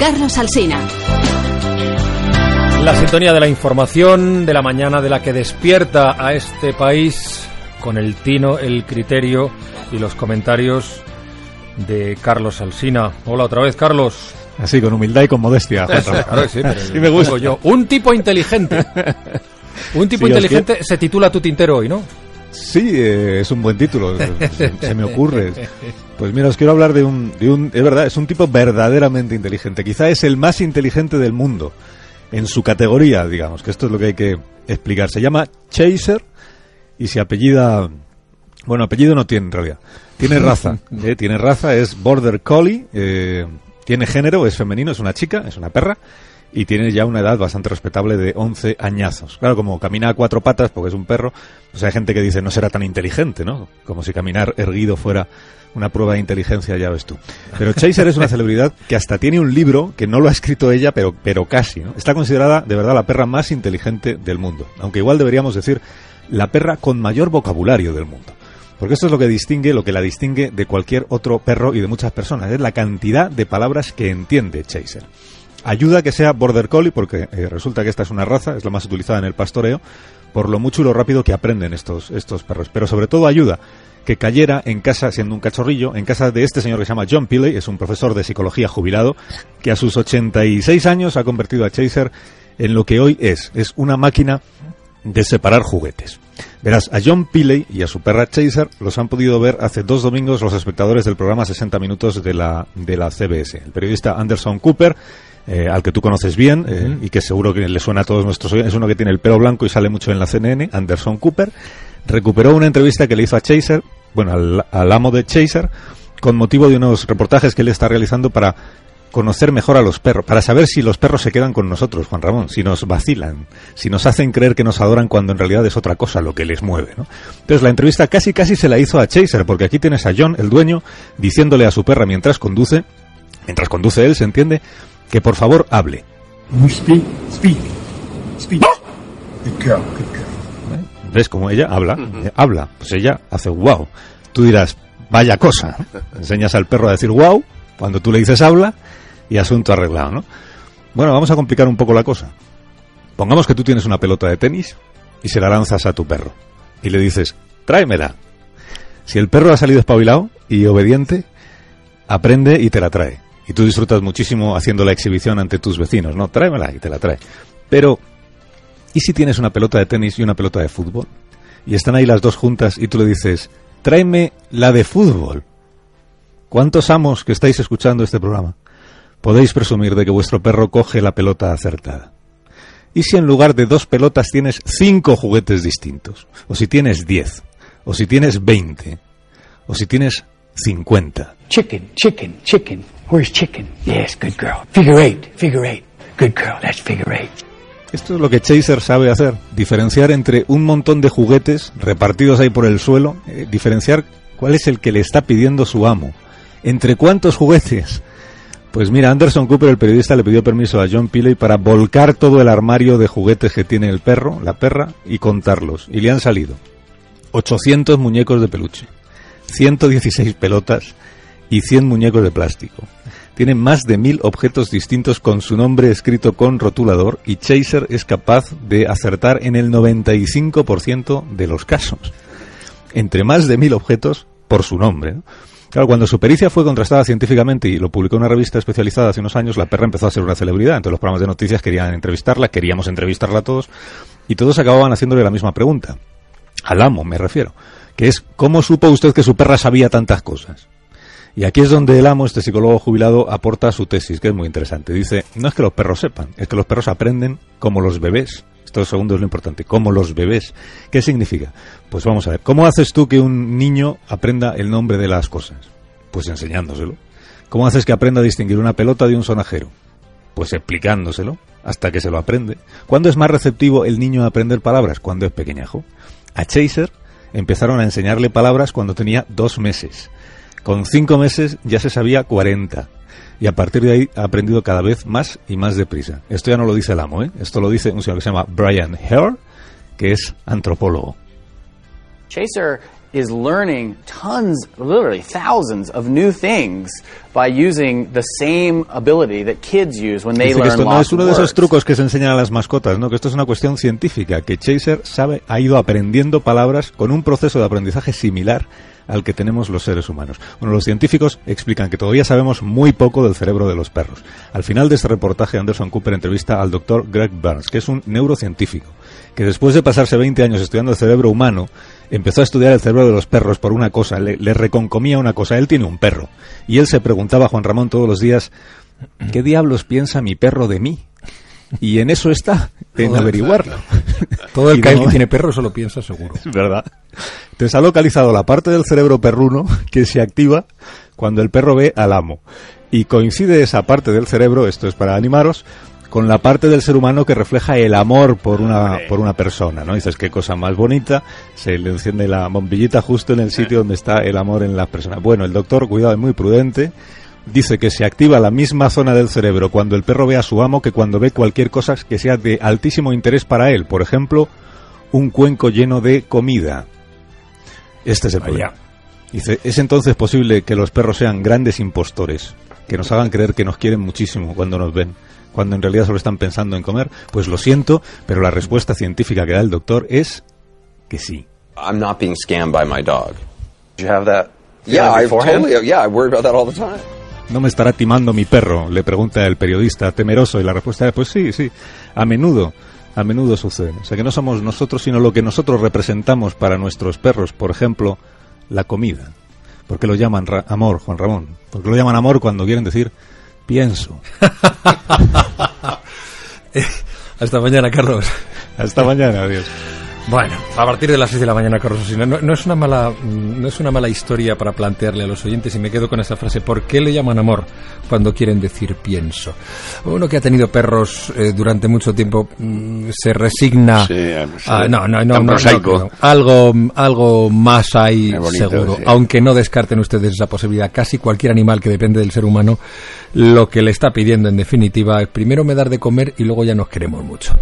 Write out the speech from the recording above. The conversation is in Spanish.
Carlos Alsina. La sintonía de la información de la mañana de la que despierta a este país con el tino, el criterio y los comentarios de Carlos Alsina. Hola otra vez, Carlos. Así, con humildad y con modestia. Claro, sí, me gusta. Yo. Un tipo inteligente. Un tipo inteligente se titula Tu Tintero hoy, ¿no? Sí, eh, es un buen título, se, me ocurre. Pues mira, os quiero hablar de un, de un... Es verdad, es un tipo verdaderamente inteligente. Quizá es el más inteligente del mundo. En su categoría, digamos, que esto es lo que hay que explicar. Se llama Chaser y se apellida... Bueno, apellido no tiene en realidad. Tiene raza. ¿eh? Tiene raza, es Border Collie. Eh, tiene género, es femenino, es una chica, es una perra y tiene ya una edad bastante respetable de 11 añazos. Claro, como camina a cuatro patas porque es un perro, pues hay gente que dice no será tan inteligente, ¿no? Como si caminar erguido fuera una prueba de inteligencia, ya ves tú. Pero Chaser es una celebridad que hasta tiene un libro que no lo ha escrito ella, pero, pero casi, ¿no? Está considerada de verdad la perra más inteligente del mundo. Aunque igual deberíamos decir la perra con mayor vocabulario del mundo. Porque esto es lo que distingue, lo que la distingue de cualquier otro perro y de muchas personas. Es la cantidad de palabras que entiende Chaser. Ayuda que sea Border Collie, porque eh, resulta que esta es una raza, es la más utilizada en el pastoreo, por lo mucho y lo rápido que aprenden estos, estos perros. Pero sobre todo ayuda que cayera en casa, siendo un cachorrillo, en casa de este señor que se llama John Pilley, es un profesor de psicología jubilado, que a sus 86 años ha convertido a Chaser en lo que hoy es. Es una máquina de separar juguetes. Verás, a John Pilley y a su perra Chaser los han podido ver hace dos domingos los espectadores del programa 60 Minutos de la, de la CBS. El periodista Anderson Cooper eh, al que tú conoces bien eh, y que seguro que le suena a todos nuestros oyentes, es uno que tiene el pelo blanco y sale mucho en la CNN, Anderson Cooper, recuperó una entrevista que le hizo a Chaser, bueno, al, amo de Chaser, con motivo de unos reportajes que él está realizando para conocer mejor a los perros, para saber si los perros se quedan con nosotros, Juan Ramón, si nos vacilan, si nos hacen creer que nos adoran cuando en realidad es otra cosa lo que les mueve, ¿no? Entonces la entrevista casi casi se la hizo a Chaser, porque aquí tienes a John, el dueño, diciéndole a su perra mientras conduce, mientras conduce él, se entiende, que por favor hable. ¿Ves cómo ella habla? Habla. Pues ella hace wow. Tú dirás, vaya cosa. Enseñas al perro a decir wow cuando tú le dices habla y asunto arreglado, ¿no? Bueno, vamos a complicar un poco la cosa. Pongamos que tú tienes una pelota de tenis y se la lanzas a tu perro. Y le dices, tráemela. Si el perro ha salido espabilado y obediente, aprende y te la trae y tú disfrutas muchísimo haciendo la exhibición ante tus vecinos, ¿no? Tráemela y te la trae. Pero, ¿y si tienes una pelota de tenis y una pelota de fútbol? Y están ahí las dos juntas y tú le dices, tráeme la de fútbol. ¿Cuántos amos que estáis escuchando este programa podéis presumir de que vuestro perro coge la pelota acertada? ¿Y si en lugar de dos pelotas tienes cinco juguetes distintos? ¿O si tienes diez? ¿O si tienes veinte? ¿O si tienes cincuenta? Chicken, chicken, chicken. Where's chicken? Yes, good girl. Figure eight, figure eight. Good girl, that's figure eight. Esto es lo que Chaser sabe hacer, diferenciar entre un montón de juguetes repartidos ahí por el suelo, eh, diferenciar cuál es el que le está pidiendo su amo. ¿Entre cuántos juguetes? Pues mira, Anderson Cooper, el periodista, le pidió permiso a John Pilley para volcar todo el armario de juguetes que tiene el perro, la perra, y contarlos. Y le han salido 800 muñecos de peluche, 116 pelotas y 100 muñecos de plástico. Tiene más de mil objetos distintos con su nombre escrito con rotulador y Chaser es capaz de acertar en el 95% de los casos. Entre más de mil objetos por su nombre. Claro, cuando su pericia fue contrastada científicamente y lo publicó en una revista especializada hace unos años, la perra empezó a ser una celebridad. Entonces los programas de noticias querían entrevistarla, queríamos entrevistarla a todos, y todos acababan haciéndole la misma pregunta. Al amo, me refiero. Que es, ¿cómo supo usted que su perra sabía tantas cosas? Y aquí es donde el amo, este psicólogo jubilado, aporta su tesis, que es muy interesante. Dice, no es que los perros sepan, es que los perros aprenden como los bebés. Esto segundo es lo importante, como los bebés. ¿Qué significa? Pues vamos a ver, ¿cómo haces tú que un niño aprenda el nombre de las cosas? Pues enseñándoselo. ¿Cómo haces que aprenda a distinguir una pelota de un sonajero? Pues explicándoselo hasta que se lo aprende. ¿Cuándo es más receptivo el niño a aprender palabras? Cuando es pequeñajo. A Chaser empezaron a enseñarle palabras cuando tenía dos meses. Con cinco meses ya se sabía 40. Y a partir de ahí ha aprendido cada vez más y más deprisa. Esto ya no lo dice el amo, ¿eh? Esto lo dice un señor que se llama Brian Hare, que es antropólogo. Chaser is learning tons, literally thousands of new things by using the same ability that kids use when they Dice que learn esto no es uno de esos trucos que se enseñan a las mascotas, ¿no? Que esto es una cuestión científica, que Chaser sabe, ha ido aprendiendo palabras con un proceso de aprendizaje similar al que tenemos los seres humanos. Bueno, los científicos explican que todavía sabemos muy poco del cerebro de los perros. Al final de este reportaje, Anderson Cooper entrevista al doctor Greg Burns, que es un neurocientífico, que después de pasarse 20 años estudiando el cerebro humano, empezó a estudiar el cerebro de los perros por una cosa, le, le reconcomía una cosa. Él tiene un perro. Y él se preguntaba a Juan Ramón todos los días, ¿qué diablos piensa mi perro de mí? Y en eso está, en averiguarlo. Todo el que, no- que tiene perro se lo piensa seguro. Es verdad. Entonces ha localizado la parte del cerebro perruno que se activa cuando el perro ve al amo. Y coincide esa parte del cerebro, esto es para animaros, con la parte del ser humano que refleja el amor por una, por una persona, ¿no? Dices, qué cosa más bonita, se le enciende la bombillita justo en el sitio donde está el amor en la persona. Bueno, el doctor, cuidado, es muy prudente, dice que se activa la misma zona del cerebro cuando el perro ve a su amo que cuando ve cualquier cosa que sea de altísimo interés para él. Por ejemplo, un cuenco lleno de comida. Este es el problema. Dice, ¿es entonces posible que los perros sean grandes impostores? Que nos hagan creer que nos quieren muchísimo cuando nos ven, cuando en realidad solo están pensando en comer? Pues lo siento, pero la respuesta científica que da el doctor es que sí. I'm not being scammed by my dog. Did you have that? Yeah, I totally. Yeah, I worry about that all the time. ¿No me estará timando mi perro? Le pregunta el periodista temeroso y la respuesta es, pues sí, sí, a menudo, a menudo sucede. O sea que no somos nosotros, sino lo que nosotros representamos para nuestros perros, por ejemplo, la comida. ¿Por qué lo llaman ra- amor, Juan Ramón? ¿Por qué lo llaman amor cuando quieren decir pienso? Hasta mañana, Carlos. Hasta mañana, adiós. Bueno, a partir de las 6 de la mañana, Carlos Osina, no, no es una mala, no es una mala historia para plantearle a los oyentes y me quedo con esa frase. ¿Por qué le llaman amor cuando quieren decir pienso? Uno que ha tenido perros eh, durante mucho tiempo mm, se resigna. Sí, sí. a- no, no, no, no. Algo, algo más hay bonito, seguro. sí. Aunque no descarten ustedes esa posibilidad. Casi cualquier animal que depende del ser humano, lo que le está pidiendo en definitiva es primero me dar de comer y luego ya nos queremos mucho.